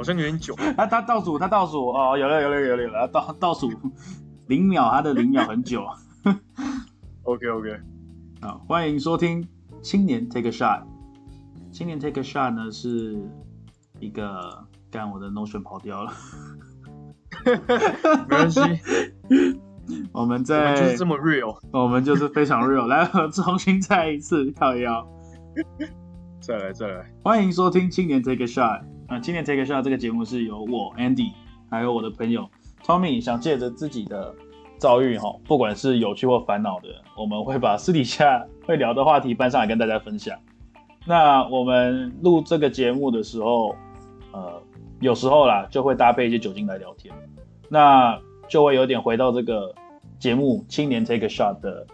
好像有点久。他他倒数，他倒数哦，有了有了有了有了，倒倒数零秒，他的零秒很久。OK OK，好，欢迎收听青年 Take a Shot。青年 Take a Shot 呢是一个，干我的 Notion 跑掉了，没关系，我们在就是这么 real，我们就是非常 real，来重新再一次靠腰，再来再来，欢迎收听青年 Take a Shot。那，青年 Take a Shot 这个节目是由我 Andy 还有我的朋友 Tommy 想借着自己的遭遇哈，不管是有趣或烦恼的，我们会把私底下会聊的话题搬上来跟大家分享。那我们录这个节目的时候，呃，有时候啦就会搭配一些酒精来聊天，那就会有点回到这个节目青年 Take a Shot 的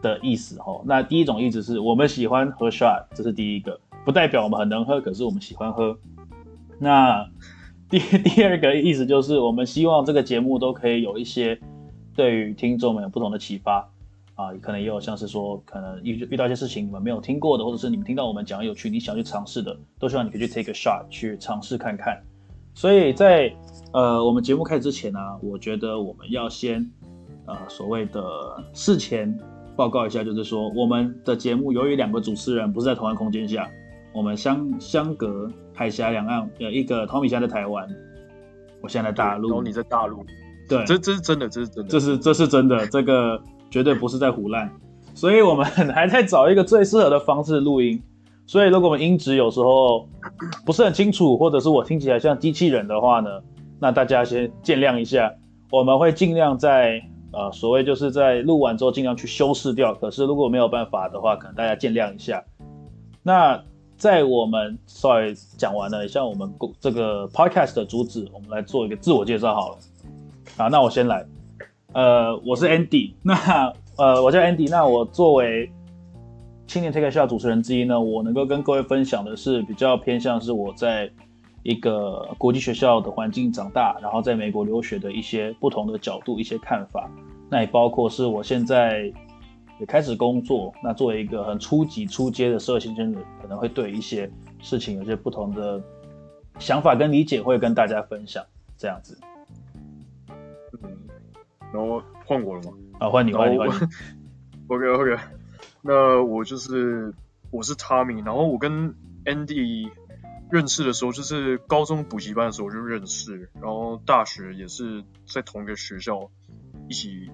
的意思哈。那第一种意思是我们喜欢喝 shot，这是第一个，不代表我们很能喝，可是我们喜欢喝。那第 第二个意思就是我们希望这个节目都可以有一些。对于听众们有不同的启发啊，可能也有像是说，可能遇遇到一些事情你们没有听过的，或者是你们听到我们讲有趣，你想去尝试的，都希望你可以去 take a shot 去尝试看看。所以在呃我们节目开始之前呢、我觉得我们要先呃所谓的事前报告一下，就是说我们的节目由于两个主持人不是在同一空间下，我们相相隔海峡两岸，有一个 Tommy 现在在台湾，我现在在大陆，然后你在大陆。对，这这是真的，这是真的，这是这是真的，这个绝对不是在胡乱，所以我们还在找一个最适合的方式录音。所以如果我们音质有时候不是很清楚，或者是我听起来像机器人的话呢，那大家先见谅一下。我们会尽量在呃所谓就是在录完之后尽量去修饰掉。可是如果没有办法的话，可能大家见谅一下。那在我们稍微讲完了像我们这个 podcast 的主旨，我们来做一个自我介绍好了。好，那我先来。呃，我是 Andy。那呃，我叫 Andy。那我作为青年 Take a Shot 主持人之一呢，我能够跟各位分享的是比较偏向是我在一个国际学校的环境长大，然后在美国留学的一些不同的角度、一些看法。那也包括是我现在也开始工作。那作为一个很初级、初阶的社会新鲜人，可能会对一些事情有些不同的想法跟理解，会跟大家分享这样子。然后换我了吗？啊，换你，换你，换你。OK OK，那我就是我是 Tommy，然后我跟 Andy 认识的时候，就是高中补习班的时候就认识，然后大学也是在同一个学校一起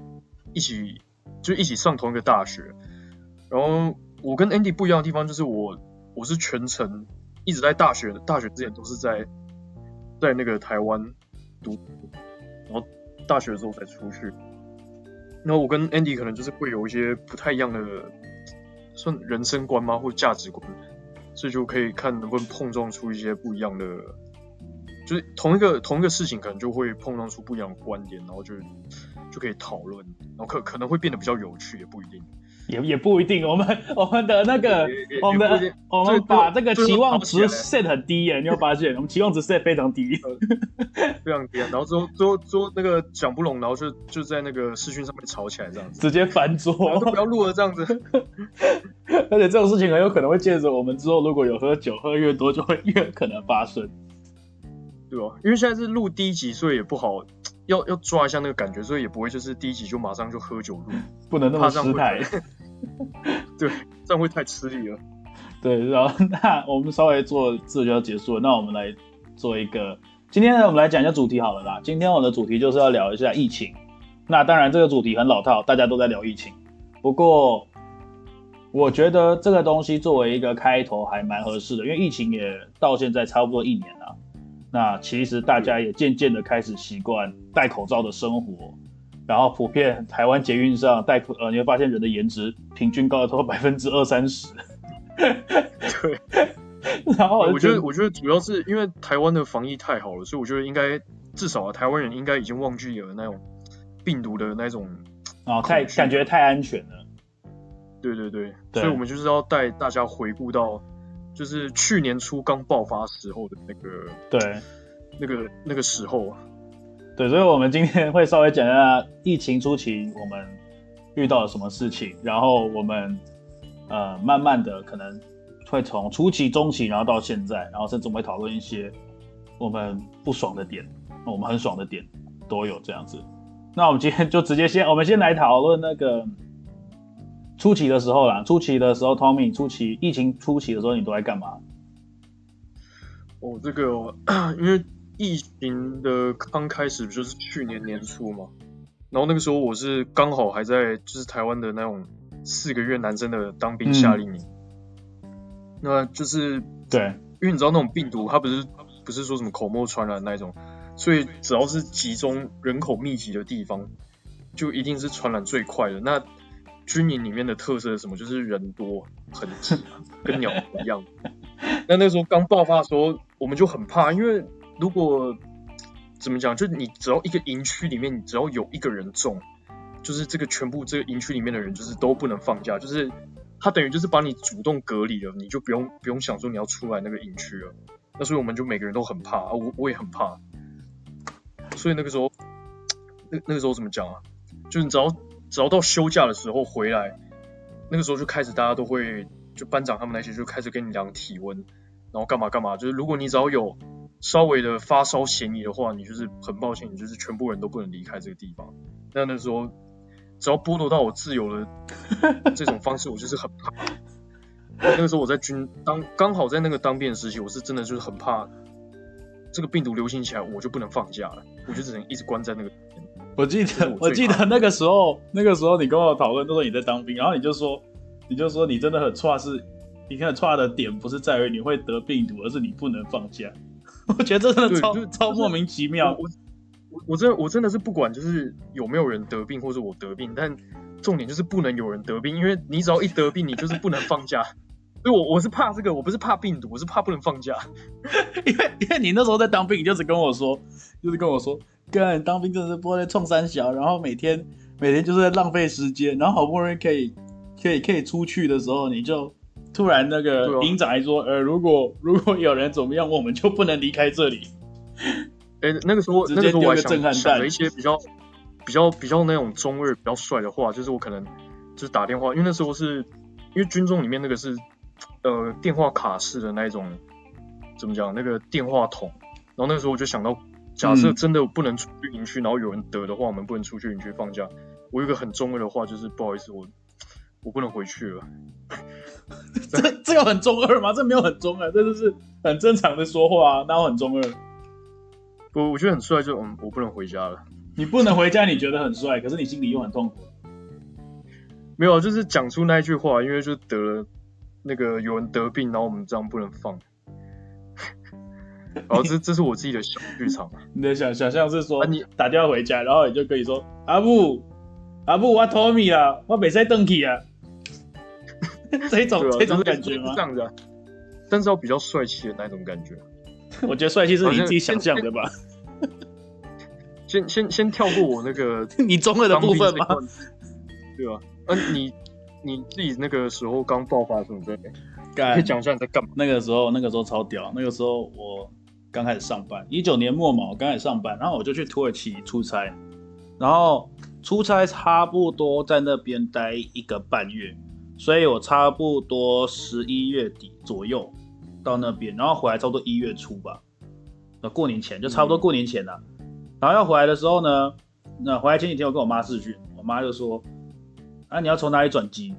一起就一起上同一个大学。然后我跟 Andy 不一样的地方就是我我是全程一直在大学的大学之前都是在在那个台湾读，然后。大学的时候才出去，然后我跟 Andy 可能就是会有一些不太一样的，算人生观吗，或价值观，所以就可以看能不能碰撞出一些不一样的，就是同一个同一个事情，可能就会碰撞出不一样的观点，然后就就可以讨论，然后可可能会变得比较有趣，也不一定。也也不一定，我们我们的那个，我们的我们把这个期望值 set 很低耶，你有发现？我们期望值 set 非常低，非常低。然后之后之后之后那个讲不拢，然后就就在那个视讯上面吵起来，这样子，直接翻桌，都不要录了，这样子。而且这种事情很有可能会借着我们之后如果有喝酒，喝越多就会 越可能发生，对吧？因为现在是录第一集，所以也不好。要要抓一下那个感觉，所以也不会就是第一集就马上就喝酒录，不能那么失态。对，这样会太吃力了。对，然后 那我们稍微做这就要结束了，那我们来做一个，今天呢我们来讲一下主题好了啦。今天我的主题就是要聊一下疫情。那当然这个主题很老套，大家都在聊疫情。不过我觉得这个东西作为一个开头还蛮合适的，因为疫情也到现在差不多一年了。那其实大家也渐渐的开始习惯戴口罩的生活，然后普遍台湾捷运上戴口呃，你会发现人的颜值平均高了超过百分之二三十。对，然后我，我觉得我觉得主要是因为台湾的防疫太好了，所以我觉得应该至少啊，台湾人应该已经忘记了那种病毒的那种啊，太感觉太安全了。对对对，对，所以我们就是要带大家回顾到。就是去年初刚爆发时候的那个，对，那个那个时候啊，对，所以我们今天会稍微讲一下疫情初期我们遇到了什么事情，然后我们呃慢慢的可能会从初期、中期，然后到现在，然后甚至我们会讨论一些我们不爽的点，我们很爽的点都有这样子。那我们今天就直接先，我们先来讨论那个初期的时候啦。初期的时候，Tommy，初期疫情初期的时候，你都在干嘛？哦，这个 因为疫情的刚开始不就是去年年初嘛，然后那个时候我是刚好还在就是台湾的那种四个月男生的当兵夏令营，嗯、那就是对，因为你知道那种病毒它不是不是说什么口沫传染那一种，所以只要是集中人口密集的地方，就一定是传染最快的。那军营里面的特色是什么？就是人多很挤，跟鸟一样。那那时候刚爆发的时候，我们就很怕，因为如果怎么讲，就你只要一个营区里面，你只要有一个人中，就是这个全部这个营区里面的人就是都不能放假，就是他等于就是把你主动隔离了，你就不用不用想说你要出来那个营区了。那所以我们就每个人都很怕啊，我我也很怕。所以那个时候，那那个时候怎么讲啊？就是你只要只要到休假的时候回来，那个时候就开始大家都会。就班长他们那些就开始跟你量体温，然后干嘛干嘛。就是如果你只要有稍微的发烧嫌疑的话，你就是很抱歉，你就是全部人都不能离开这个地方。那那时候只要剥夺到我自由的这种方式，我就是很怕。那个时候我在军当刚好在那个当兵的时期，我是真的就是很怕这个病毒流行起来，我就不能放假了，我就只能一直关在那个。我记得我，记得那个时候，那个时候你跟我讨论那时候你在当兵，然后你就说。你就说你真的很差，是你看差的点不是在于你会得病毒，而是你不能放假。我觉得这真的超超莫名其妙。我我我真的我真的是不管就是有没有人得病或者我得病，但重点就是不能有人得病，因为你只要一得病，你就是不能放假。所以我我是怕这个，我不是怕病毒，我是怕不能放假。因为因为你那时候在当兵，你就只跟我说，就是跟我说，干当兵真的是不会冲三小，然后每天每天就是在浪费时间，然后好不容易可以。可以可以出去的时候，你就突然那个营长还说，呃，如果 如果有人怎么样，我们就不能离开这里。哎、欸，那个时候那个时候我还想想了一些比较比较比较那种中二比较帅的话，就是我可能就是打电话，因为那时候是因为军中里面那个是呃电话卡式的那一种，怎么讲那个电话筒，然后那个时候我就想到，假设真的不能出去营区，然后有人得的话，我们不能出去营区放假。我有一个很中二的话，就是不好意思我。我不能回去了，这这个很中二吗？这没有很中二，这就是很正常的说话啊，那我很中二？我我觉得很帅，就嗯，我不能回家了。你不能回家，你觉得很帅，可是你心里又很痛苦。没有，就是讲出那一句话，因为就得了那个有人得病，然后我们这样不能放。然 后这这是我自己的小剧场。你的想想象是说，你打电话回家，然后你就可以说阿布。阿布，我托米啦，我没在登记啊。这种、啊、这种感觉吗？这样子啊，但是要比较帅气的那种感觉。我觉得帅气是你自己想象的吧。先先先跳过我那个 你中二的部分吧？对吧？嗯、啊，你你自己那个时候刚爆发的时候，对，可以讲一下你在干嘛？那个时候那个时候超屌，那个时候我刚开始上班，一九年末嘛，我刚开始上班，然后我就去土耳其出差，然后。出差差不多在那边待一个半月，所以我差不多十一月底左右到那边，然后回来差不多一月初吧，那过年前就差不多过年前了。然后要回来的时候呢，那回来前几天我跟我妈视讯，我妈就说：“啊，你要从哪里转机？”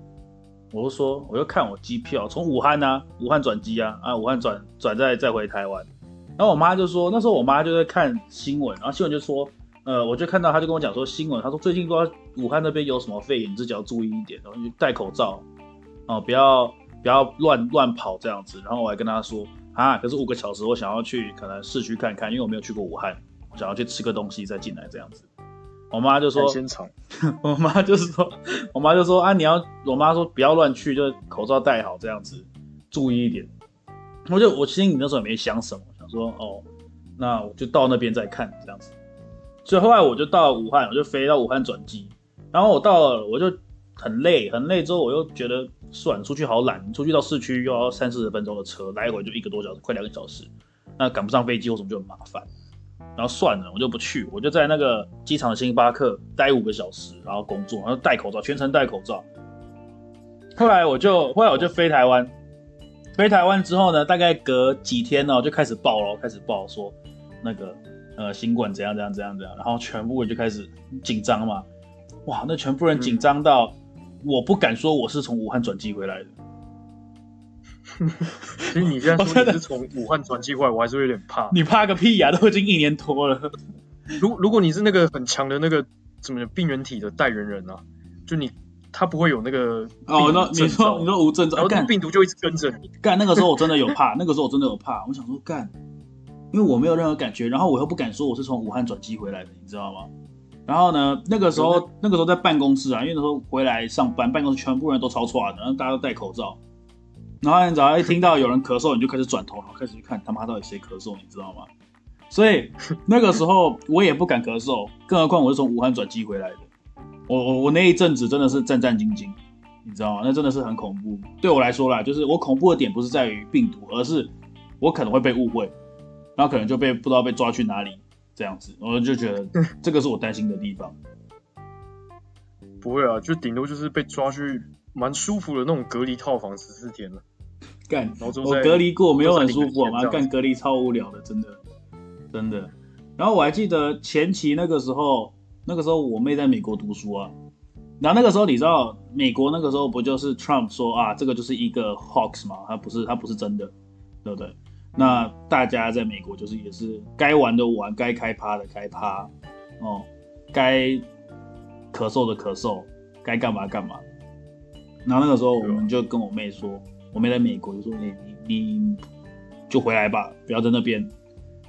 我就说：“我就看我机票，从武汉啊，武汉转机啊，啊，武汉转转再再回台湾。”然后我妈就说：“那时候我妈就在看新闻，然后新闻就说。”呃，我就看到她就跟我讲说新闻，她说最近不知道武汉那边有什么肺炎，你自己要注意一点，然后就戴口罩，哦，不要不要乱乱跑这样子。然后我还跟她说啊，可是五个小时我想要去可能市区看看，因为我没有去过武汉，我想要去吃个东西再进来这样子。我妈就说，我妈就是说，我妈就说啊，你要，我妈说不要乱去，就口罩戴好这样子，注意一点。我就我心里那时候也没想什么，说哦，那我就到那边再看这样子。所以后来我就到武汉，我就飞到武汉转机，然后我到了，我就很累，很累之后我又觉得算出去好懒，出去到市区又要三四十分钟的车，来回就一个多小时，快两个小时，那赶不上飞机，为什么就很麻烦？然后算了，我就不去，我就在那个机场的星巴克待五个小时，然后工作，然后戴口罩，全程戴口罩。后来我就后来我就飞台湾，飞台湾之后呢，大概隔几天呢，就开始报了，开始报说。那个呃新冠怎样怎样怎样怎样，然后全部人就开始紧张嘛，哇，那全部人紧张到我不敢说我是从武汉转机回来的。其实你现在说你是从武汉转机回来，我还是有点怕。你怕个屁呀、啊！都已经一年多了。如如果你是那个很强的那个什么病原体的代言人啊，就你他不会有那个哦，那你说你说无症状，然后病毒就一直跟着你。干那个时候我真的有 怕，那个时候我真的有怕。我想说干，因为我没有任何感觉，然后我又不敢说我是从武汉转机回来的，你知道吗？然后呢，那个时候那个时候在办公室啊，因为那时候回来上班，办公室全部人都超错的，然后大家都戴口罩。然后你只要一听到有人咳嗽，你就开始转头，然后开始去看他妈到底谁咳嗽，你知道吗？所以那个时候我也不敢咳嗽，更何况我是从武汉转机回来的。我我我那一阵子真的是战战兢兢，你知道吗？那真的是很恐怖。对我来说啦，就是我恐怖的点不是在于病毒，而是我可能会被误会，然后可能就被不知道被抓去哪里这样子。我就觉得这个是我担心的地方。不会啊，就顶多就是被抓去蛮舒服的那种隔离套房十四天了。干，我隔离过，没有很舒服吗？干隔离超无聊的，真的，真的。然后我还记得前期那个时候，那个时候我妹在美国读书啊。然后那个时候你知道，美国那个时候不就是 Trump 说啊，这个就是一个 hoax 嘛，他不是他不是真的，对不对？那大家在美国就是也是该玩的玩，该开趴的开趴，哦，该咳嗽的咳嗽，该干嘛干嘛。然后那个时候我们就跟我妹说。我妹在美国，就说你你你就回来吧，不要在那边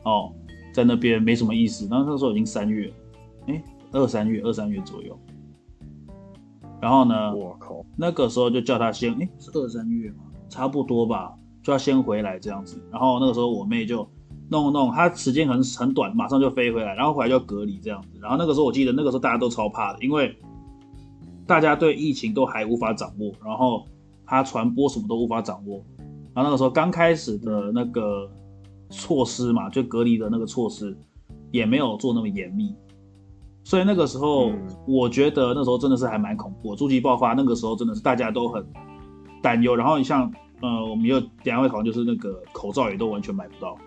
哦，在那边没什么意思。然后那时候已经三月，哎，二三月二三月左右。然后呢，我靠，那个时候就叫他先，哎，是二三月吗？差不多吧，就要先回来这样子。然后那个时候我妹就弄弄，她时间很很短，马上就飞回来，然后回来就要隔离这样子。然后那个时候我记得那个时候大家都超怕的，因为大家对疫情都还无法掌握，然后。它传播什么都无法掌握，然后那个时候刚开始的那个措施嘛，就隔离的那个措施也没有做那么严密，所以那个时候我觉得那时候真的是还蛮恐怖的。诸级爆发那个时候真的是大家都很担忧，然后你像呃，我们又等下会讨论，就是那个口罩也都完全买不到，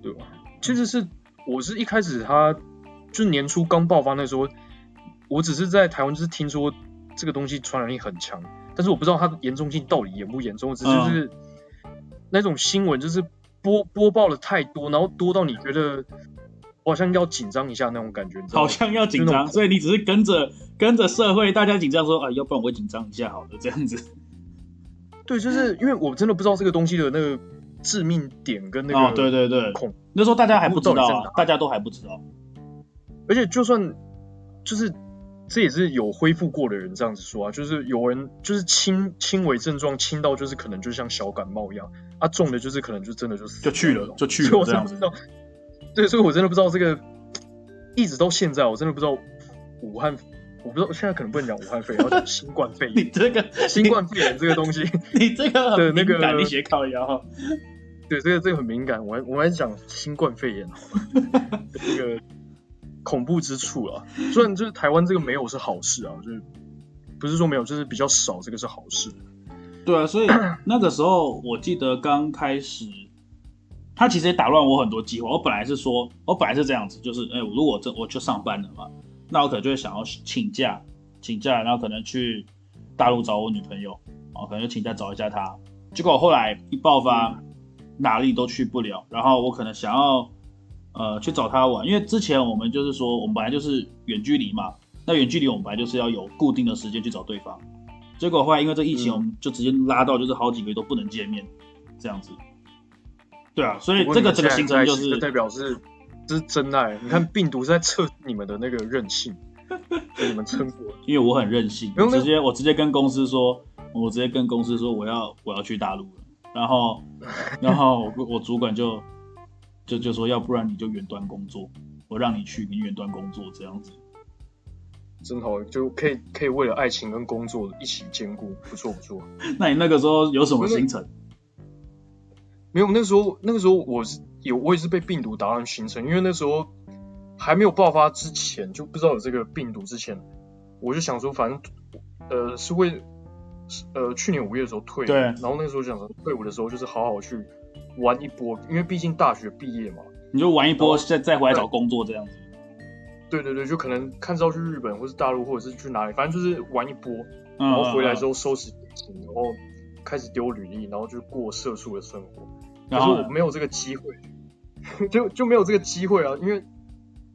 对吧？其实是我是一开始他就年初刚爆发那时候，我只是在台湾就是听说这个东西传染力很强。但是我不知道它的严重性到底严不严重，只是就是那种新闻就是播播报了太多，然后多到你觉得好像要紧张一下那种感觉，好像要紧张，所以你只是跟着跟着社会大家紧张说啊，要不然我会紧张一下好了这样子。对，就是因为我真的不知道这个东西的那个致命点跟那个、哦、对对对恐，那时候大家还不知道啊，大家都还不知道，而且就算就是。这也是有恢复过的人这样子说啊，就是有人就是轻轻微症状轻到就是可能就像小感冒一样，啊重的就是可能就真的就是就去了就去了这样子。对，所以我真的不知道这个，一直到现在我真的不知道武汉，我不知道现在可能不能讲武汉肺炎，要讲新冠肺炎。你这个 新冠肺炎这个东西，你这个很敏感，你写靠腰。对，这个这个很敏感，我还我还讲新冠肺炎这个。恐怖之处啊，虽然就是台湾这个没有是好事啊，就是不是说没有，就是比较少，这个是好事。对啊，所以那个时候我记得刚开始，他其实也打乱我很多计划。我本来是说，我本来是这样子，就是哎，如果这我就上班了嘛，那我可能就会想要请假，请假，然后可能去大陆找我女朋友，哦，可能就请假找一下她。结果后来一爆发，哪里都去不了，然后我可能想要。呃，去找她玩，因为之前我们就是说，我们本来就是远距离嘛。那远距离我们本来就是要有固定的时间去找对方。结果后来因为这疫情，我们就直接拉到就是好几个月都不能见面，这样子。对啊，所以这个整个行程就是代表是这是真爱。你看病毒是在测你们的那个韧性，给你们撑过。因为我很任性，我直接我直接跟公司说，我直接跟公司说我要我要去大陆了，然后 然后我，我主管就。就就说，要不然你就远端工作，我让你去，你远端工作这样子，真好，就可以可以为了爱情跟工作一起兼顾，不错不错。那你那个时候有什么行程？没有，那时候那个时候我是有我也是被病毒打乱行程，因为那时候还没有爆发之前，就不知道有这个病毒之前，我就想说，反正呃是会呃去年五月的时候退，对，然后那个时候想说退伍的时候就是好好去。玩一波，因为毕竟大学毕业嘛，你就玩一波，再再回来找工作这样子。对对对，就可能看是要去日本，或是大陆，或者是去哪里，反正就是玩一波，然后回来之后收拾钱，然后开始丢履历，然后就过社畜的生活。可是我没有这个机会，就就没有这个机会啊，因为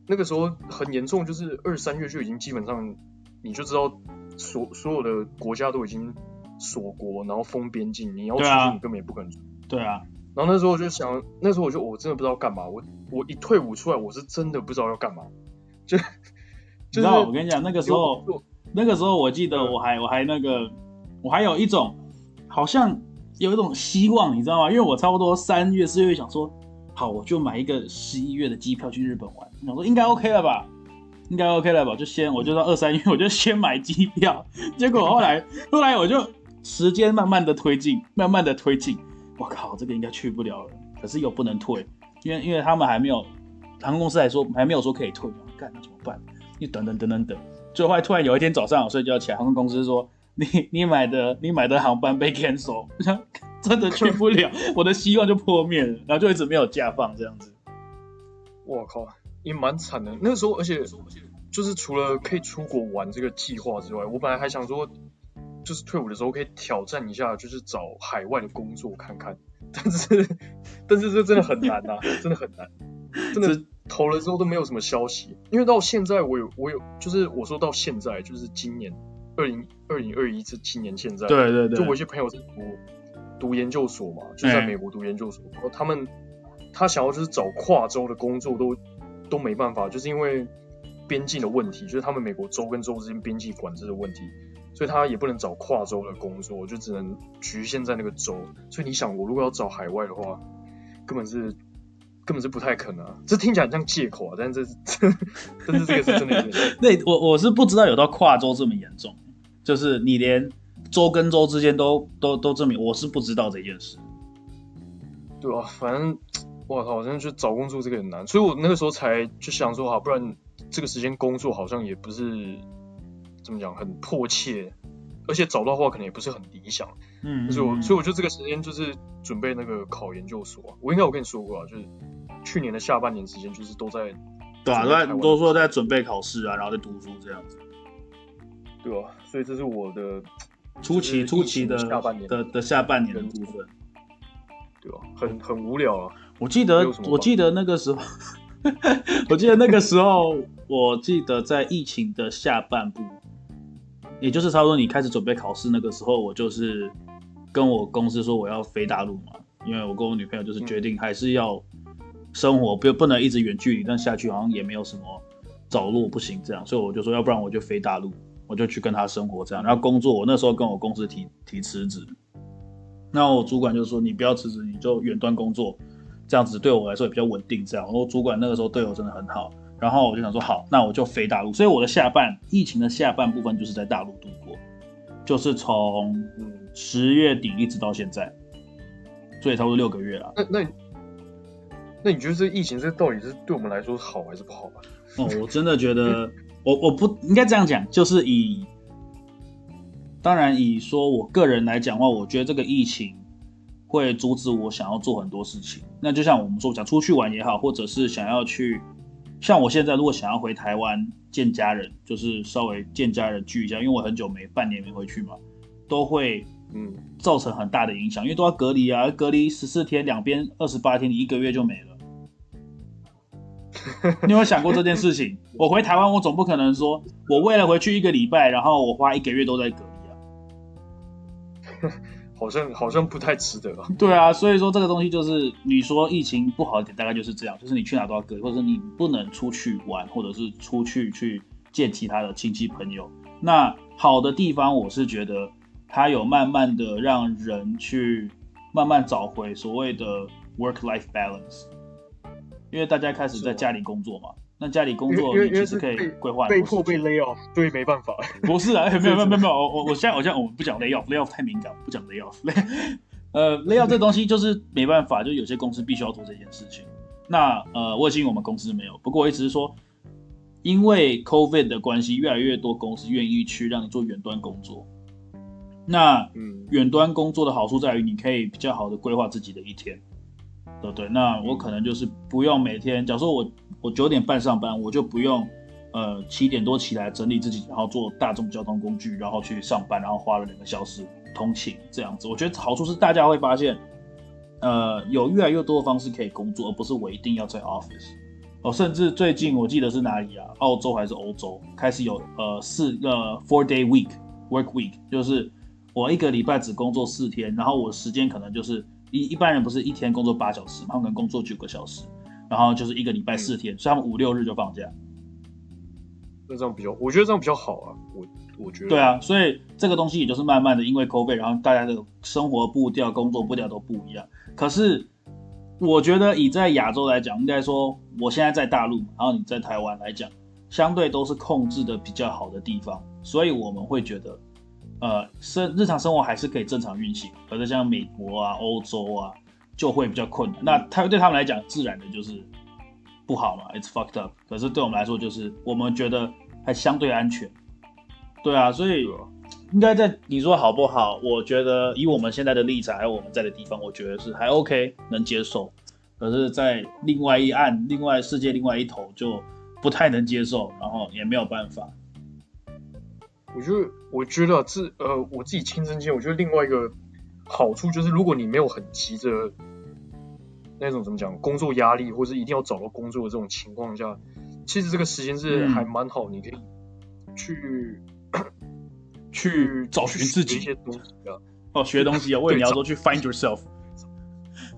那个时候很严重，就是二三月就已经基本上，你就知道所所有的国家都已经锁国，然后封边境，你要出去你根本也不可能出。对啊。然后那时候我就想，那时候我就我真的不知道干嘛，我我一退伍出来，我是真的不知道要干嘛。就，就知道我跟你讲，那个时候，那个时候我记得我还我还那个，我还有一种好像有一种希望，你知道吗？因为我差不多三月四月想说，好，我就买一个十一月的机票去日本玩，想说应该 OK 了吧，应该 OK 了吧，就先我就到二三月 我就先买机票，结果后来 后来我就时间慢慢的推进，慢慢的推进，我靠，这个应该去不了了，可是又不能退，因为因为他们还没有航空公司还说还没有说可以退。干那怎么办？你等等等等等，最后突然有一天早上我睡觉起来，航空公司说你你买的你买的航班被 cancel，真的去不了，我的希望就破灭了，然后就一直没有假放这样子。我靠，也蛮惨的。那个时候，而且就是除了可以出国玩这个计划之外，我本来还想说，就是退伍的时候可以挑战一下，就是找海外的工作看看。但是但是这真的很难呐、啊，真的很难，真的。投了之后都没有什么消息，因为到现在我有我有就是我说到现在就是今年二零二零二一这七年现在，对对对，就我一些朋友是读读研究所嘛，就在美国读研究所，然后他们他想要就是找跨州的工作都都没办法，就是因为边境的问题，就是他们美国州跟州之间边境管制的问题，所以他也不能找跨州的工作，就只能局限在那个州。所以你想，我如果要找海外的话，根本是。根本是不太可能，啊，这听起来很像借口啊，但是 这是，但是这个是真的有点。那我我是不知道有到跨州这么严重，就是你连州跟州之间都都都证明，我是不知道这件事。对啊，反正我靠，真的去找工作这个很难，所以我那个时候才就想说，好，不然这个时间工作好像也不是怎么讲很迫切。而且找到的话可能也不是很理想，嗯，所以我所以我就这个时间就是准备那个考研究所，我应该有跟你说过啊，就是去年的下半年时间就是都在，对啊，都在都说在准备考试啊，然后在读书这样子，对啊，所以这是我的初期初期的下半年的的下半年的部分，对啊，很很无聊啊，我记得我记得那个时候，我记得那个时候，我记得在疫情的下半部。也就是差不多你开始准备考试那个时候，我就是跟我公司说我要飞大陆嘛，因为我跟我女朋友就是决定还是要生活，不不能一直远距离，但下去好像也没有什么着落不行这样，所以我就说要不然我就飞大陆，我就去跟他生活这样，然后工作我那时候跟我公司提提辞职，那我主管就说你不要辞职，你就远端工作，这样子对我来说也比较稳定这样，我主管那个时候对我真的很好。然后我就想说，好，那我就飞大陆。所以我的下半疫情的下半部分就是在大陆度过，就是从十月底一直到现在，所以差不多六个月了。那那那你觉得这疫情这到底是对我们来说好还是不好吧？哦，我真的觉得，我我不应该这样讲，就是以当然以说我个人来讲的话，我觉得这个疫情会阻止我想要做很多事情。那就像我们说，想出去玩也好，或者是想要去。像我现在如果想要回台湾见家人，就是稍微见家人聚一下，因为我很久没半年没回去嘛，都会嗯造成很大的影响，因为都要隔离啊，隔离十四天，两边二十八天，你一个月就没了。你有没有想过这件事情？我回台湾，我总不可能说我为了回去一个礼拜，然后我花一个月都在隔离啊。好像好像不太值得啊。对啊，所以说这个东西就是你说疫情不好的点，大概就是这样，就是你去哪都要隔离，或者你不能出去玩，或者是出去去见其他的亲戚朋友。那好的地方，我是觉得它有慢慢的让人去慢慢找回所谓的 work-life balance，因为大家开始在家里工作嘛。那家里工作你其实可以规划，被迫被 lay off，所以没办法。不是啊，没有没有没有没有，我我我现在我现在我们不讲 lay off，lay off 太敏感，不讲 lay off。呃，lay off 这东西就是没办法，就有些公司必须要做这件事情。那呃，我已经我们公司没有，不过我一直是说，因为 COVID 的关系，越来越多公司愿意去让你做远端工作。那嗯，远端工作的好处在于你可以比较好的规划自己的一天。对不对？那我可能就是不用每天，假如说我我九点半上班，我就不用呃七点多起来整理自己，然后坐大众交通工具，然后去上班，然后花了两个小时通勤这样子。我觉得好处是大家会发现，呃，有越来越多的方式可以工作，而不是我一定要在 office。哦，甚至最近我记得是哪里啊？澳洲还是欧洲开始有呃四个 four day week work week，就是我一个礼拜只工作四天，然后我时间可能就是一一般人不是一天工作八小时嘛，他们可能工作九个小时，然后就是一个礼拜四天，嗯、所以他们五六日就放假。那这样比较，我觉得这样比较好啊。我我觉得对啊，所以这个东西也就是慢慢的因为 COVID，然后大家的生活步调、工作步调都不一样。可是。我觉得以在亚洲来讲，应该说我现在在大陆，然后你在台湾来讲，相对都是控制的比较好的地方，所以我们会觉得，呃，生日常生活还是可以正常运行。可是像美国啊、欧洲啊，就会比较困难。那他对他们来讲，自然的就是不好嘛，it's fucked up。可是对我们来说，就是我们觉得还相对安全。对啊，所以。应该在你说好不好？我觉得以我们现在的立场，还有我们在的地方，我觉得是还 OK，能接受。可是，在另外一岸、另外世界另外一头，就不太能接受，然后也没有办法。我觉得，我觉得这呃，我自己亲身经历，我觉得另外一个好处就是，如果你没有很急着那种怎么讲工作压力，或是一定要找到工作的这种情况下，其实这个时间是还蛮好，你可以去。去找寻自己一些东西啊，哦，学东西啊，为你要说去 find yourself。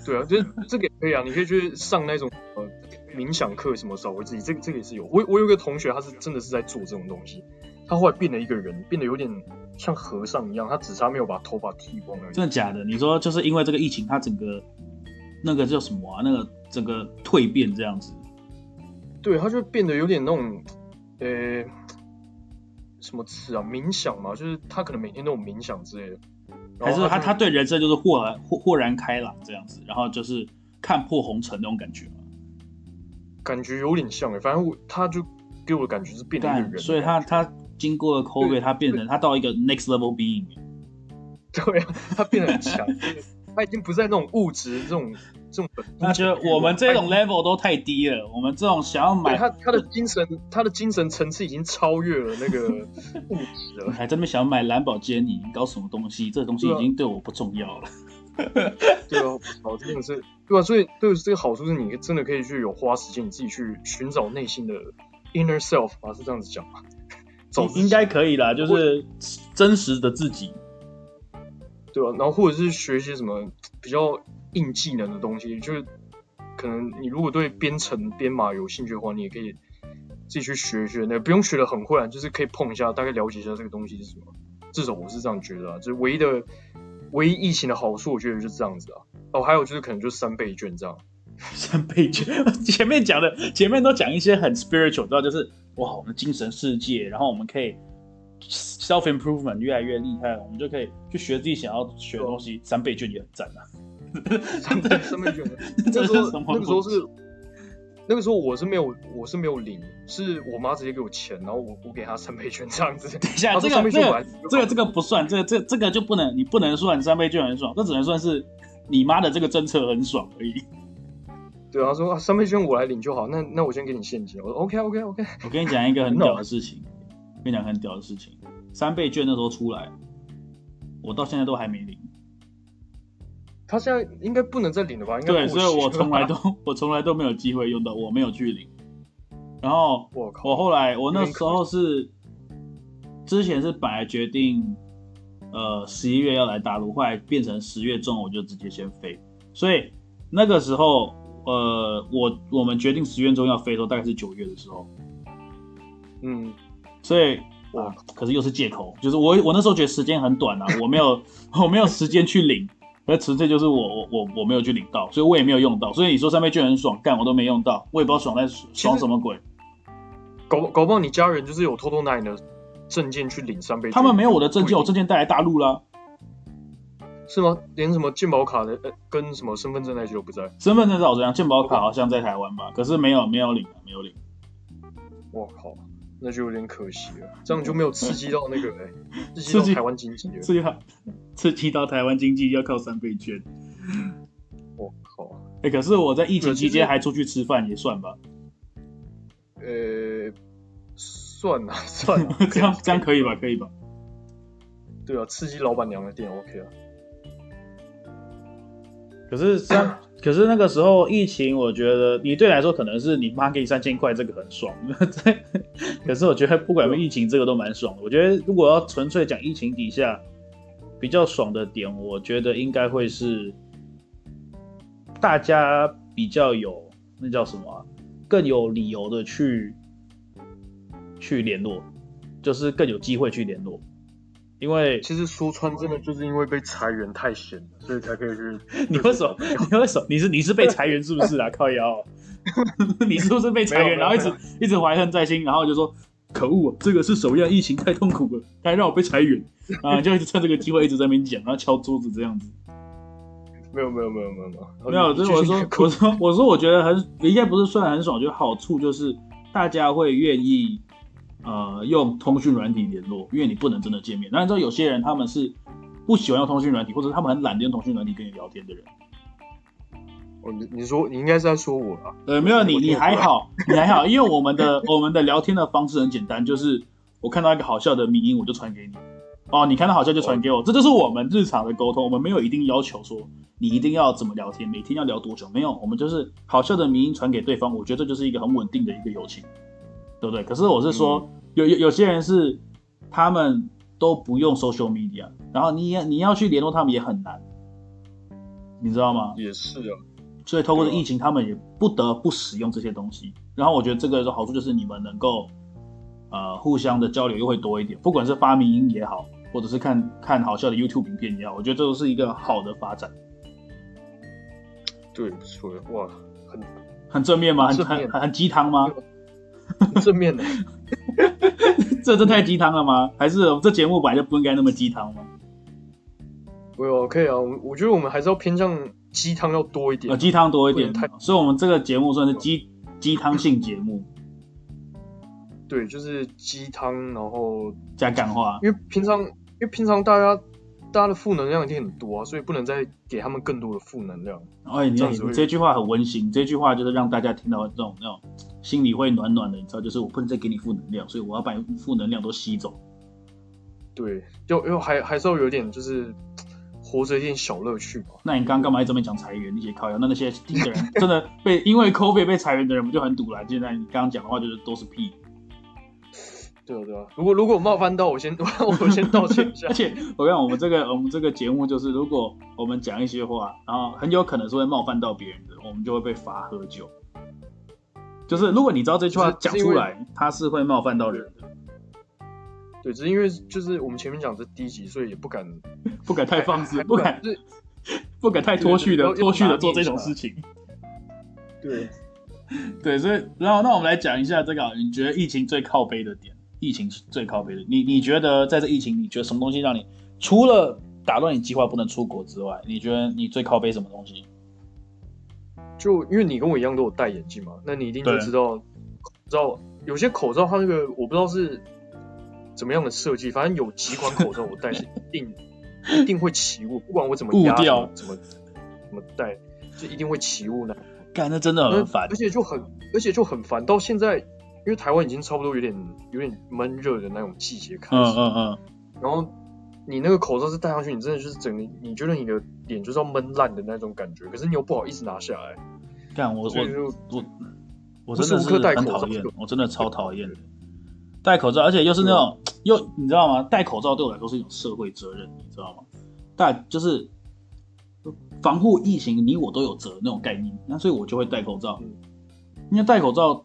对啊，就是这个也可以啊，你可以去上那种呃冥想课什么找回自己，这个这个也是有。我我有个同学，他是真的是在做这种东西，他后来变了一个人，变得有点像和尚一样，他只差没有把头发剃光而已。真的假的？你说就是因为这个疫情，他整个那个叫什么啊？那个整个蜕变这样子？对，他就变得有点那种呃。什么词啊？冥想嘛，就是他可能每天都有冥想之类的，还是他他对人生就是豁然豁豁然开朗这样子，然后就是看破红尘那种感觉嘛？感觉有点像诶，反正我他就给我的感觉是变了一个人，所以他他经过了 COVID，他变成他到一个 next level being，对啊，他变得很强，他已经不在那种物质这种这种。他觉得我们这种 level 都太低了，我们这种想要买他他的精神，他的精神层次已经超越了那个 物质了。还这么想买蓝宝坚尼，你搞什么东西？这个东西已经对我不重要了。对啊，好，真的是对啊，所以对这个好处是，你真的可以去有花时间，你自己去寻找内心的 inner self 啊，是这样子讲吗？走，应该可以啦，就是真实的自己，对吧、啊？然后或者是学一些什么比较。硬技能的东西，就是可能你如果对编程编码有兴趣的话，你也可以自己去学一学。那不用学的很会，就是可以碰一下，大概了解一下这个东西是什么。至少我是这样觉得啊，就是唯一的唯一疫情的好处，我觉得就是这样子啊。哦，还有就是可能就是三倍券这样。三倍券，前面讲的前面都讲一些很 spiritual，知道就是哇，我们精神世界，然后我们可以 self improvement 越来越厉害，我们就可以去学自己想要学的东西。三倍券也很赞啊。三倍 三倍券，那个时候那个时候是那个时候我是没有我是没有领，是我妈直接给我钱，然后我我给她三倍券这样子。等一下，这个这个这个这个不算，这个这这个就不能你不能算三倍券很爽，这只能算是你妈的这个政策很爽而已。对啊，她说啊三倍券我来领就好，那那我先给你现金。我说 OK OK OK。我跟你讲一个很屌的事情，跟你讲很屌的事情，三倍券那时候出来，我到现在都还没领。他现在应该不能再领了吧？应该对，所以我从来都我从来都没有机会用到，我没有去领。然后我靠，我后来我那时候是之前是本来决定，呃，十一月要来大陆，后来变成十月中我就直接先飞。所以那个时候，呃，我我们决定十月中要飞的时候，大概是九月的时候。嗯，所以哇，可是又是借口，就是我我那时候觉得时间很短啊，我没有 我没有时间去领。而纯粹就是我我我我没有去领到，所以我也没有用到。所以你说三倍券很爽，干我都没用到，我也不知道爽在爽什么鬼。搞搞不好你家人就是有偷偷拿你的证件去领三倍券。他们没有我的证件，我证件带来大陆了。是吗？连什么健保卡的跟什么身份证那些都不在。身份证在我这样，健保卡好像在台湾吧？可是没有没有领，没有领。我靠！那就有点可惜了，这样就没有刺激到那个哎、欸，刺激到台湾经济了。刺激到刺激到台湾经济要靠三倍券。我靠！哎，可是我在疫情期间还出去吃饭，也算吧？呃，算了算了，这样这样可以吧？可以吧？对啊，刺激老板娘的店 OK 啊。可是像，可是那个时候疫情，我觉得你对来说可能是你妈给你三千块，这个很爽。可是我觉得不管疫情，这个都蛮爽的。我觉得如果要纯粹讲疫情底下比较爽的点，我觉得应该会是大家比较有那叫什么啊，更有理由的去去联络，就是更有机会去联络。因为其实说穿，真的就是因为被裁员太闲了，所以才可以去。你为什么？你为什么？你是你是被裁员是不是啊？靠腰，你是不是被裁员，然后一直一直怀恨在心，然后就说可恶啊，这个是首要疫情太痛苦了，还让我被裁员啊！就一直趁这个机会一直在那边讲，然后敲桌子这样子。没有没有没有没有没有没有，就是我说我说我说我觉得很应该不是算很爽，就好处就是大家会愿意。呃，用通讯软体联络，因为你不能真的见面。那你知道有些人他们是不喜欢用通讯软体，或者他们很懒得用通讯软体跟你聊天的人。哦，你你说你应该是在说我啊？呃，没有你你还好，你还好，因为我们的 我们的聊天的方式很简单，就是我看到一个好笑的迷音，我就传给你。哦，你看到好笑就传给我，这就是我们日常的沟通。我们没有一定要求说你一定要怎么聊天，每天要聊多久，没有，我们就是好笑的迷音传给对方。我觉得这就是一个很稳定的一个友情。对不对？可是我是说，嗯、有有有些人是他们都不用 social media，然后你你要去联络他们也很难，你知道吗？也是啊。所以透过这疫情，他们也不得不使用这些东西。然后我觉得这个的好处就是你们能够呃互相的交流又会多一点，不管是发明音也好，或者是看看好笑的 YouTube 影片也好，我觉得这都是一个好的发展。对，不错，哇，很很正面吗？很很很鸡汤吗？正面的，这这太鸡汤了吗？还是这节目本来就不应该那么鸡汤吗？不用，可以啊。我我觉得我们还是要偏向鸡汤要多一点，呃，鸡汤多一点。所以，我们这个节目算是鸡鸡汤性节目。对，就是鸡汤，然后加感化。因为平常，因为平常大家。大家的负能量已经很多啊，所以不能再给他们更多的负能量。哎，你这样子，这句话很温馨，这句话就是让大家听到这种那种心里会暖暖的，你知道，就是我不能再给你负能量，所以我要把负能量都吸走。对，又又还还是要有点就是活着一点小乐趣嘛。那你刚刚干嘛一直没讲裁员那些靠腰？那那些听的人真的被因为 COVID 被裁员的人不就很堵了？现在你刚刚讲的话就是都是屁。对啊对啊，如果如果冒犯到我先 我先道歉一下。而且我看我们这个我们这个节目就是，如果我们讲一些话，然后很有可能是会冒犯到别人的，我们就会被罚喝酒。就是如果你知道这句话讲出来，它是会冒犯到人的。对，只是因为就是我们前面讲是低级，所以也不敢 不敢太放肆，不敢 不敢太脱序的脱序的做这种事情。对 对，所以然后那我们来讲一下这个，你觉得疫情最靠背的点？疫情最靠背的，你你觉得在这疫情，你觉得什么东西让你除了打乱你计划不能出国之外，你觉得你最靠背什么东西？就因为你跟我一样都有戴眼镜嘛，那你一定就知道，口罩有些口罩它那个我不知道是怎么样的设计，反正有几款口罩我戴是 一定一定会起雾，不管我怎么压掉，怎么怎么戴，就一定会起雾呢。干，那真的很烦，而且就很而且就很烦，到现在。因为台湾已经差不多有点有点闷热的那种季节开始，嗯嗯嗯，然后你那个口罩是戴上去，你真的就是整个你觉得你的脸就是要闷烂的那种感觉，可是你又不好意思拿下来。干我我我我真的是很讨厌，我真的超讨厌戴口罩，而且又是那种又你知道吗？戴口罩对我来说是一种社会责任，你知道吗？戴就是防护疫情，你我都有责那种概念，那所以我就会戴口罩，因为戴口罩。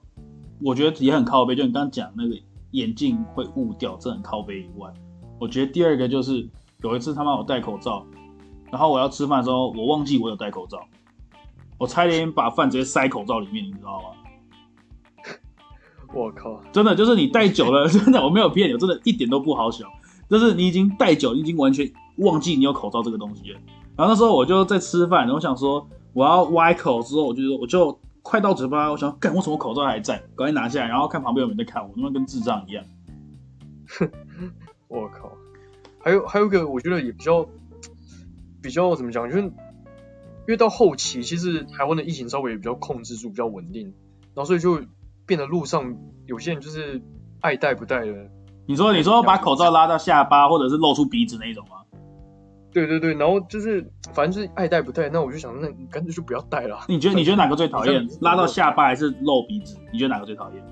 我觉得也很靠背，就你刚刚讲那个眼镜会雾掉，这很靠背以外，我觉得第二个就是有一次他妈我戴口罩，然后我要吃饭的时候，我忘记我有戴口罩，我差点把饭直接塞口罩里面，你知道吗？我靠，真的就是你戴久了，真的我没有骗你，我真的一点都不好笑，就是你已经戴久，你已经完全忘记你有口罩这个东西了。然后那时候我就在吃饭，然后我想说我要歪口之后，我就说我就。快到嘴巴，我想干，我什么口罩还在？赶紧拿下来，然后看旁边有人在看我，他妈跟智障一样。哼，我靠！还有还有一个，我觉得也比较比较怎么讲，就是因为到后期其实台湾的疫情稍微也比较控制住，比较稳定，然后所以就变得路上有些人就是爱戴不戴的。你说你说把口罩拉到下巴，或者是露出鼻子那种吗？对对对，然后就是反正就是爱戴不戴，那我就想，那你干脆就不要戴了。你觉得你觉得哪个最讨厌？拉到下巴还是露鼻子？你觉得哪个最讨厌？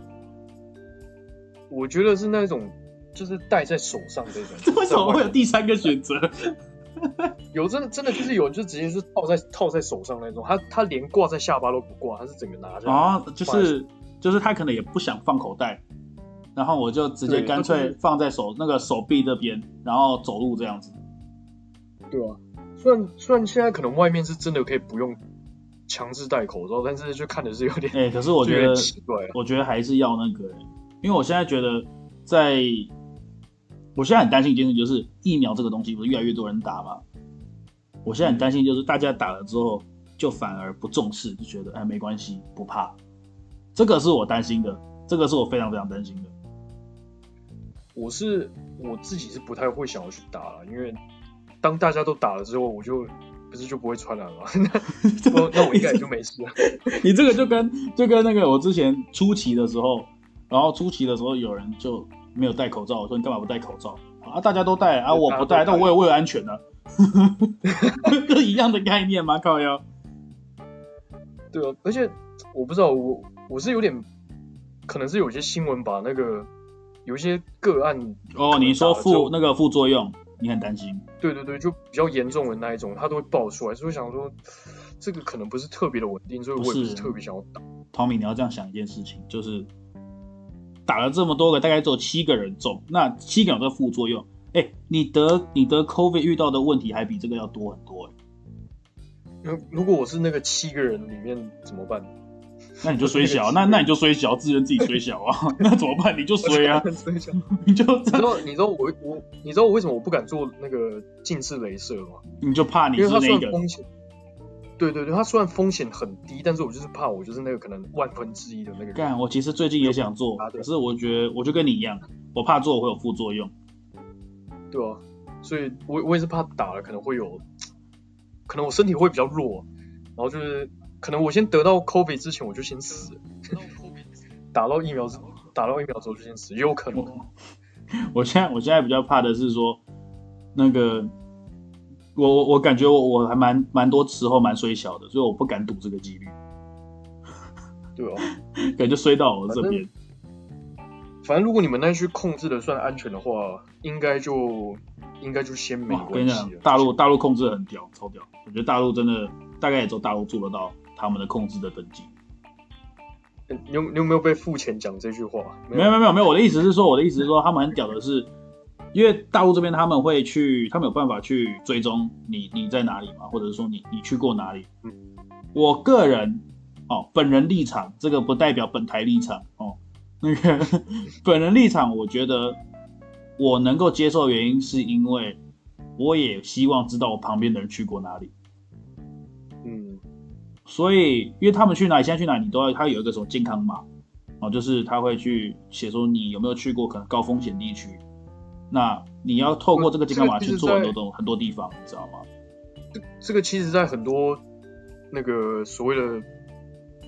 我觉得是那种，就是戴在手上这种。为什么会有第三个选择？有真的真的就是有，就直接是套在套在手上那种。他他连挂在下巴都不挂，他是整个拿着。哦，就是就是他可能也不想放口袋，然后我就直接干脆放在手那个手臂这边，然后走路这样子。对啊，虽然虽然现在可能外面是真的可以不用强制戴口罩，但是就看的是有点哎、欸，可是我觉得奇怪，我觉得还是要那个、欸，因为我现在觉得在，我现在很担心一件事，就是疫苗这个东西不是越来越多人打吗？我现在很担心，就是大家打了之后就反而不重视，就觉得哎没关系，不怕，这个是我担心的，这个是我非常非常担心的。我是我自己是不太会想要去打了，因为。当大家都打了之后，我就不是就不会传染了吗？那 那我应该也就没事了。你这个就跟就跟那个我之前初期的时候，然后初期的时候有人就没有戴口罩，我说你干嘛不戴口罩啊？大家都戴啊，我不戴，但我也为了安全呢、啊。一样的概念吗？靠腰。对啊，而且我不知道，我我是有点，可能是有些新闻把那个有一些个案哦，你说副那个副作用。你很担心？对对对，就比较严重的那一种，他都会爆出来，所以我想说，这个可能不是特别的稳定，所以我也不是特别想要打。Tommy，你要这样想一件事情，就是打了这么多个，大概只有七个人中，那七个有这个副作用，哎、欸，你得你得 COVID 遇到的问题还比这个要多很多、欸。如如果我是那个七个人里面怎么办？那你就衰小，那那你就衰小，自认自己衰小啊，那怎么办？你就衰啊，你就你知道你知道我我你知道我为什么我不敢做那个近视雷射吗？你就怕你是那个？对对对，它虽然风险很低，但是我就是怕我就是那个可能万分之一的那个人。干，我其实最近也想做，可是我觉得我就跟你一样，我怕做我会有副作用。对啊，所以我我也是怕打了可能会有，可能我身体会比较弱，然后就是。可能我先得到 COVID 之前我就先死了，打到疫苗之后，打到疫苗之后就先死，也有可能。我现在我现在比较怕的是说，那个我我我感觉我我还蛮蛮多时候蛮衰小的，所以我不敢赌这个几率。对哦，感觉衰到我这边。反正如果你们那区控制的算安全的话，应该就应该就先没关系了。我跟你讲，大陆大陆控制得很屌，超屌。我觉得大陆真的大概也只有大陆做得到。他们的控制的等级，你有你有没有被付钱讲这句话？没有没有没有没有，我的意思是说，我的意思是说，他们很屌的是，因为大陆这边他们会去，他们有办法去追踪你你在哪里嘛，或者是说你你去过哪里。嗯，我个人哦，本人立场，这个不代表本台立场哦。那个本人立场，我觉得我能够接受的原因是因为我也希望知道我旁边的人去过哪里。嗯所以，因为他们去哪里，现在去哪里，你都要他有一个什么健康码，哦，就是他会去写说你有没有去过可能高风险地区，那你要透过这个健康码去做很多东很多地方，你知道吗？这这个其实，在很多那个所谓的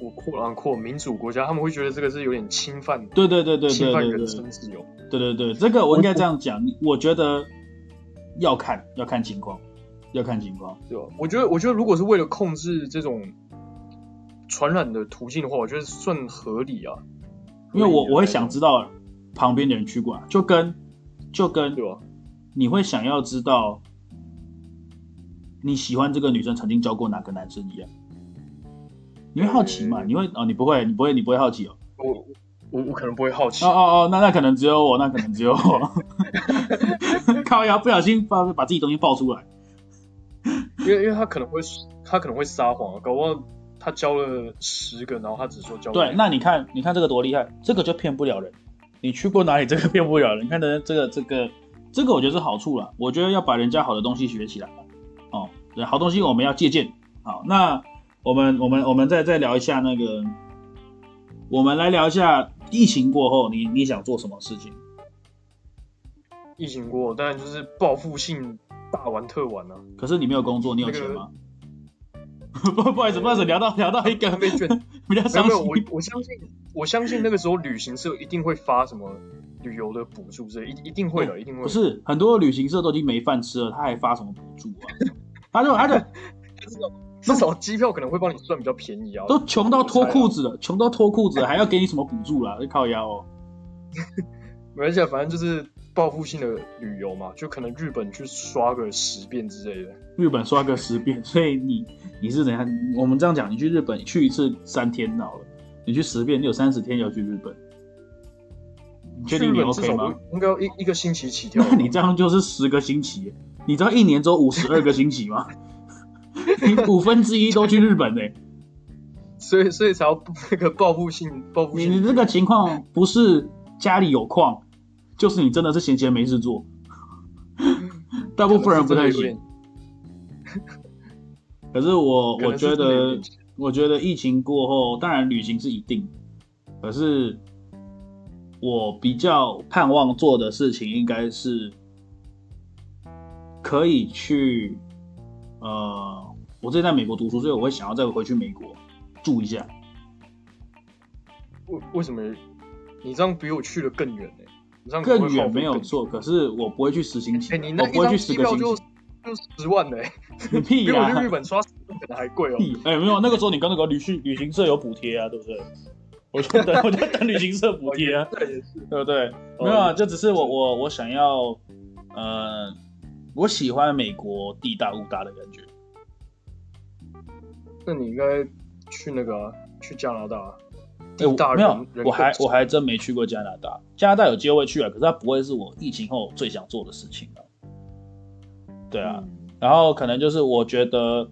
我扩啊扩民主国家，他们会觉得这个是有点侵犯，对对对对对，侵犯人身自由。对对对，这个我应该这样讲，我觉得要看要看情况，要看情况，对吧？我觉得我觉得如果是为了控制这种。传染的途径的话，我觉得算合理啊，因为我我会想知道旁边的人去过哪，就跟就跟对吧？你会想要知道你喜欢这个女生曾经交过哪个男生一样，你会好奇嘛？你会哦？你不会？你不会？你不会好奇哦？我我我可能不会好奇哦哦哦，那那可能只有我，那可能只有我，靠腰不小心把把自己东西爆出来，因为因为他可能会他可能会撒谎啊，搞不好。他交了十个，然后他只说交。对，那你看，你看这个多厉害，这个就骗不了人。你去过哪里，这个骗不了人。你看的这个，这个，这个，我觉得是好处了。我觉得要把人家好的东西学起来。哦，对，好东西我们要借鉴。好，那我们，我们，我们再再聊一下那个，我们来聊一下疫情过后，你你想做什么事情？疫情过后，当然就是报复性大玩特玩了、啊。可是你没有工作，你有钱吗？不 不好意思，不好意思，聊到聊到一个被卷，比较伤心。我我相信，我相信那个时候旅行社一定会发什么旅游的补助之类，一一定会的，一定会。不是很多旅行社都已经没饭吃了，他还发什么补助啊？他就他就至少机票可能会帮你算比较便宜啊。都穷到脱裤子了，穷到脱裤子了，还要给你什么补助啦？就靠腰哦。没关系，反正就是报复性的旅游嘛，就可能日本去刷个十遍之类的。日本刷个十遍，所以你你是怎样？我们这样讲，你去日本你去一次三天好了，你去十遍，你有三十天要去日本。你确定你 OK 吗？应该一一个星期起跳。那 你这样就是十个星期，你知道一年只有五十二个星期吗？你五分之一都去日本呢、欸，所以所以才要那个报复性报复性。你你这个情况不是家里有矿，就是你真的是闲闲没事做。大部分人不太行。可是我我觉得，我觉得疫情过后，当然旅行是一定，可是我比较盼望做的事情，应该是可以去，呃，我之前在美国读书，所以我会想要再回去美国住一下。为为什么？你这样比我去的更远呢？你这样更远没有错，可是我不会去十星期，欸、我不会去十个星期。就十万呢、欸，你屁呀、啊！比我去日本刷十万可能还贵哦、喔。哎、欸，没有，那个时候你跟那个旅行旅行社有补贴啊，对不对？我就等，我就等旅行社补贴啊，对不对？没有啊，就只是我我我想要，呃，我喜欢美国地大物大的感觉。那你应该去那个、啊、去加拿大。哎、欸，没有，我还我还真没去过加拿大。加拿大有机会去啊，可是它不会是我疫情后最想做的事情啊。对啊，然后可能就是我觉得，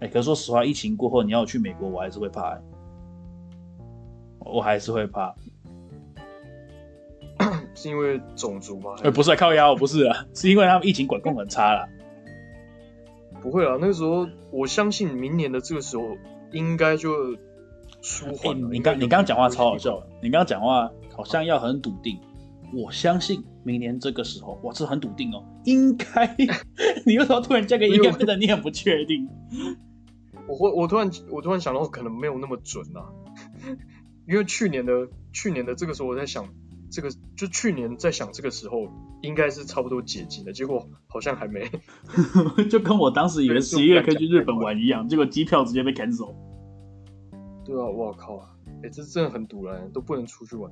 哎，可是说实话，疫情过后你要去美国，我还是会怕，我还是会怕，是因为种族吗？哎，不是靠腰，不是啊，是因为他们疫情管控很差啦。不会啊，那个时候我相信明年的这个时候应该就舒缓了。你刚你刚刚讲话超好笑，你刚刚讲话好像要很笃定。我相信明年这个时候，我是很笃定哦，应该。你为什么突然加个应该，变得你很不确定？我我我突然我突然想到，可能没有那么准啊。因为去年的去年的这个时候，我在想，这个就去年在想这个时候应该是差不多解禁的，结果好像还没。就跟我当时以为十一月可以去日本玩一样，结果机票直接被 cancel。对啊，我靠啊！哎，这真的很赌烂，都不能出去玩。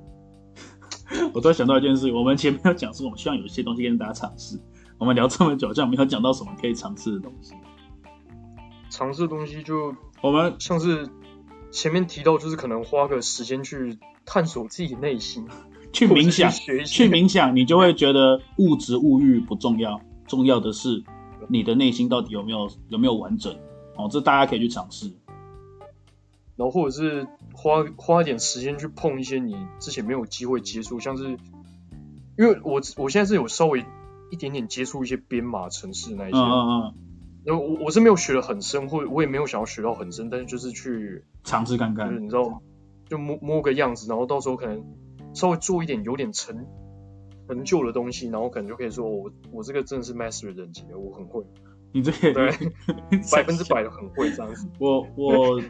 我突然想到一件事，我们前面要讲说，我们希望有一些东西跟大家尝试。我们聊这么久，好像没有讲到什么可以尝试的东西。尝试的东西就我们像是前面提到，就是可能花个时间去探索自己内心，去冥想，去冥想，你就会觉得物质物欲不重要，重要的是你的内心到底有没有有没有完整。哦，这大家可以去尝试。然后或者是花花一点时间去碰一些你之前没有机会接触，像是因为我我现在是有稍微一点点接触一些编码程式那一些，嗯嗯嗯，然后我我是没有学的很深，或我也没有想要学到很深，但是就是去尝试看看，就是你知道，就摸摸个样子，然后到时候可能稍微做一点有点成成就的东西，然后可能就可以说我我这个真的是 master 等级的，我很会，你这个对百分之百的很会这样子，我我。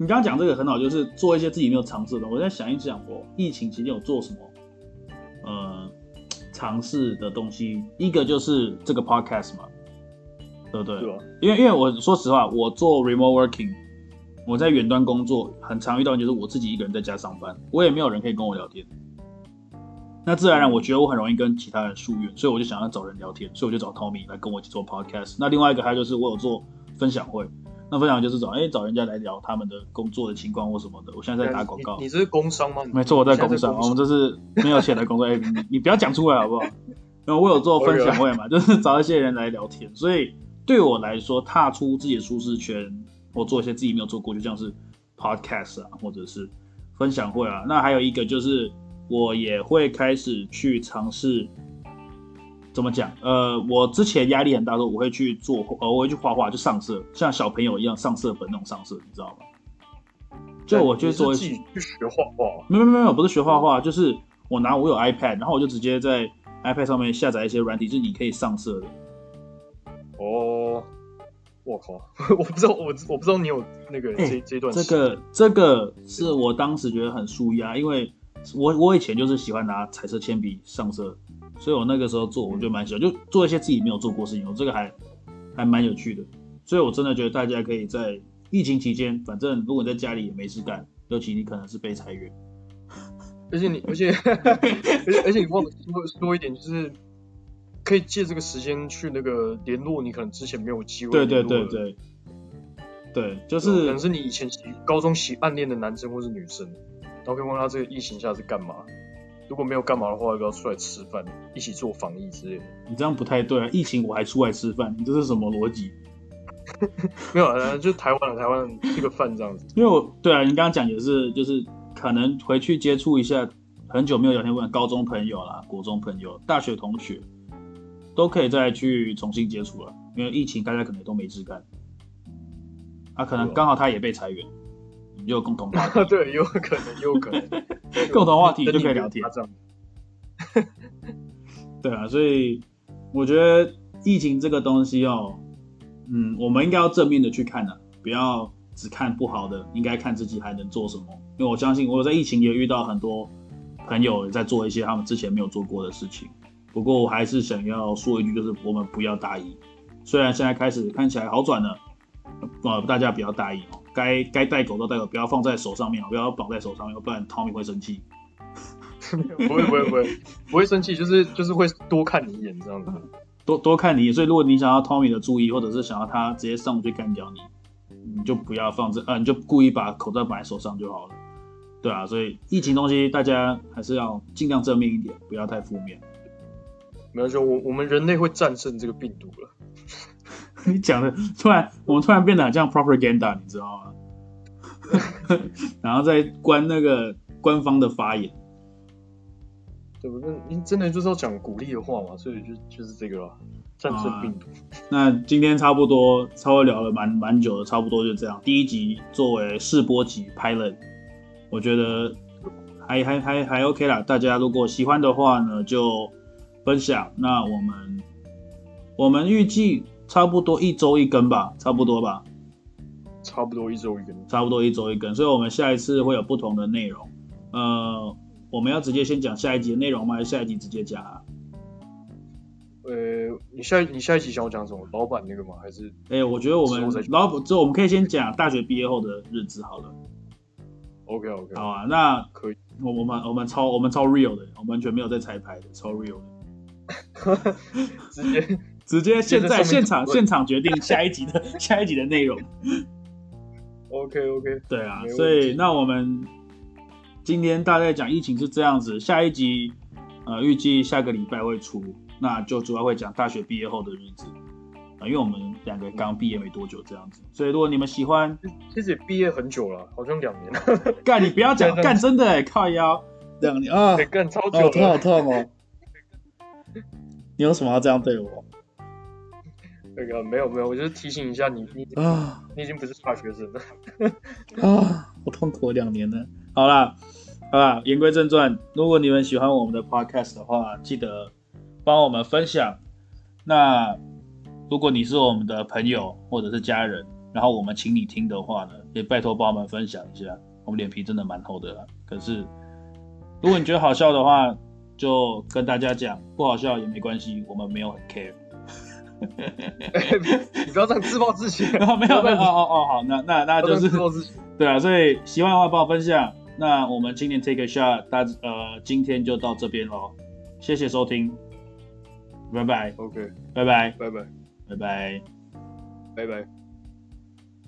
你刚刚讲这个很好，就是做一些自己没有尝试的。我在想一想，我疫情期间有做什么，呃，尝试的东西。一个就是这个 podcast 嘛，对不对？对啊。因为因为我说实话，我做 remote working，我在远端工作，很常遇到就是我自己一个人在家上班，我也没有人可以跟我聊天。那自然而然，我觉得我很容易跟其他人疏远，所以我就想要找人聊天，所以我就找 Tommy 来跟我一起做 podcast。那另外一个还有就是我有做分享会。那分享就是找哎、欸、找人家来聊他们的工作的情况或什么的。我现在在打广告。你，你这是工商吗？没错，我在工商。我们这是没有钱的工作。哎、欸，你你不要讲出来好不好？然后我有做分享会嘛，就是 找一些人来聊天。所以对我来说，踏出自己的舒适圈，我做一些自己没有做过，就像是 podcast 啊，或者是分享会啊。那还有一个就是，我也会开始去尝试。怎么讲？呃，我之前压力很大的时候，我会去做，呃，我会去画画，就上色，像小朋友一样上色本那种上色，你知道吗？就我就做自己去学画画。没有没有没有，不是学画画，就是我拿我有 iPad，然后我就直接在 iPad 上面下载一些软体，就是你可以上色的。哦，我靠，我不知道，我我不知道你有那个、欸、这这段。这个这个是我当时觉得很舒压，因为我我以前就是喜欢拿彩色铅笔上色，所以我那个时候做我就蛮喜欢，就做一些自己没有做过事情，我这个还还蛮有趣的。所以我真的觉得大家可以在疫情期间，反正如果在家里也没事干，尤其你可能是被裁员，而且你而且而且而且你忘了说说一点就是。可以借这个时间去那个联络你可能之前没有机会。对对对对，对，就是可能是你以前喜高中喜暗恋的男生或是女生，然后可以问他这个疫情下是干嘛？如果没有干嘛的话，要不要出来吃饭，一起做防疫之类的？你这样不太对啊！疫情我还出来吃饭，你这是什么逻辑？没有啊，就台湾台湾吃个饭这样子。因为我对啊，你刚刚讲也是，就是可能回去接触一下很久没有聊天，问高中朋友啦、国中朋友、大学同学。都可以再去重新接触了，因为疫情大家可能都没事干，啊，可能刚好他也被裁员，有共同话题，对，有可能，有可能，共同话题就可以聊天，对啊，所以我觉得疫情这个东西哦，嗯，我们应该要正面的去看啊，不要只看不好的，应该看自己还能做什么，因为我相信我在疫情也遇到很多朋友在做一些他们之前没有做过的事情。不过我还是想要说一句，就是我们不要大意。虽然现在开始看起来好转了，呃，大家不要大意哦。该该带狗都带狗，不要放在手上面，不要绑在手上面，不然 Tommy 会生气。不会不会不会不会生气，就是就是会多看你一眼这样子。多多看你一眼，所以如果你想要 Tommy 的注意，或者是想要他直接上去干掉你，你就不要放这，呃，你就故意把口罩绑在手上就好了。对啊，所以疫情东西大家还是要尽量正面一点，不要太负面。没有说，我我们人类会战胜这个病毒了。你讲的突然，我们突然变得很像 propaganda，你知道吗？然后再关那个官方的发言，对不对？你真的就是要讲鼓励的话嘛，所以就就是这个了，战胜病毒。啊，那今天差不多，稍微聊了蛮蛮久的，差不多就这样。第一集作为试播集 pilot，我觉得还还还还 OK 啦。大家如果喜欢的话呢，就。分享，那我们我们预计差不多一周一更吧，差不多吧，差不多一周一更，差不多一周一更，所以我们下一次会有不同的内容。呃，我们要直接先讲下一集的内容吗？还是下一集直接讲啊？呃，你下你下一集想要讲什么？老板那个吗？还是？哎、欸，我觉得我们老板之后我们可以先讲大学毕业后的日子好了。OK OK，好啊，那可以。我我们我们超我们超 real 的，我们完全没有在彩排的，超 real 的。直接直接现在现场现场决定下一集的 下一集的内容。OK OK，对啊，所以那我们今天大概讲疫情是这样子，下一集呃预计下个礼拜会出，那就主要会讲大学毕业后的日子因为我们两个刚毕业没多久这样子，所以如果你们喜欢，其实毕业很久了，好像两年了。干你不要讲 干真的哎，靠腰两年啊，干超久了，好，痛好痛哦。你有什么要这样对我？那个没有没有，我就是提醒一下你，你啊，你已经不是大学生了 啊，我痛苦两年了。好啦，好啦，言归正传，如果你们喜欢我们的 podcast 的话，记得帮我们分享。那如果你是我们的朋友或者是家人，然后我们请你听的话呢，也拜托帮我们分享一下。我们脸皮真的蛮厚的啦，可是如果你觉得好笑的话。就跟大家讲，不好笑也没关系，我们没有很 care。你不要这样自暴自弃。没有没有 哦哦哦，好，那那那就是对啊，所以喜欢的话帮我分享。那我们今天 take a shot，大呃今天就到这边喽，谢谢收听，拜拜。OK，拜拜，拜拜，拜拜，拜拜。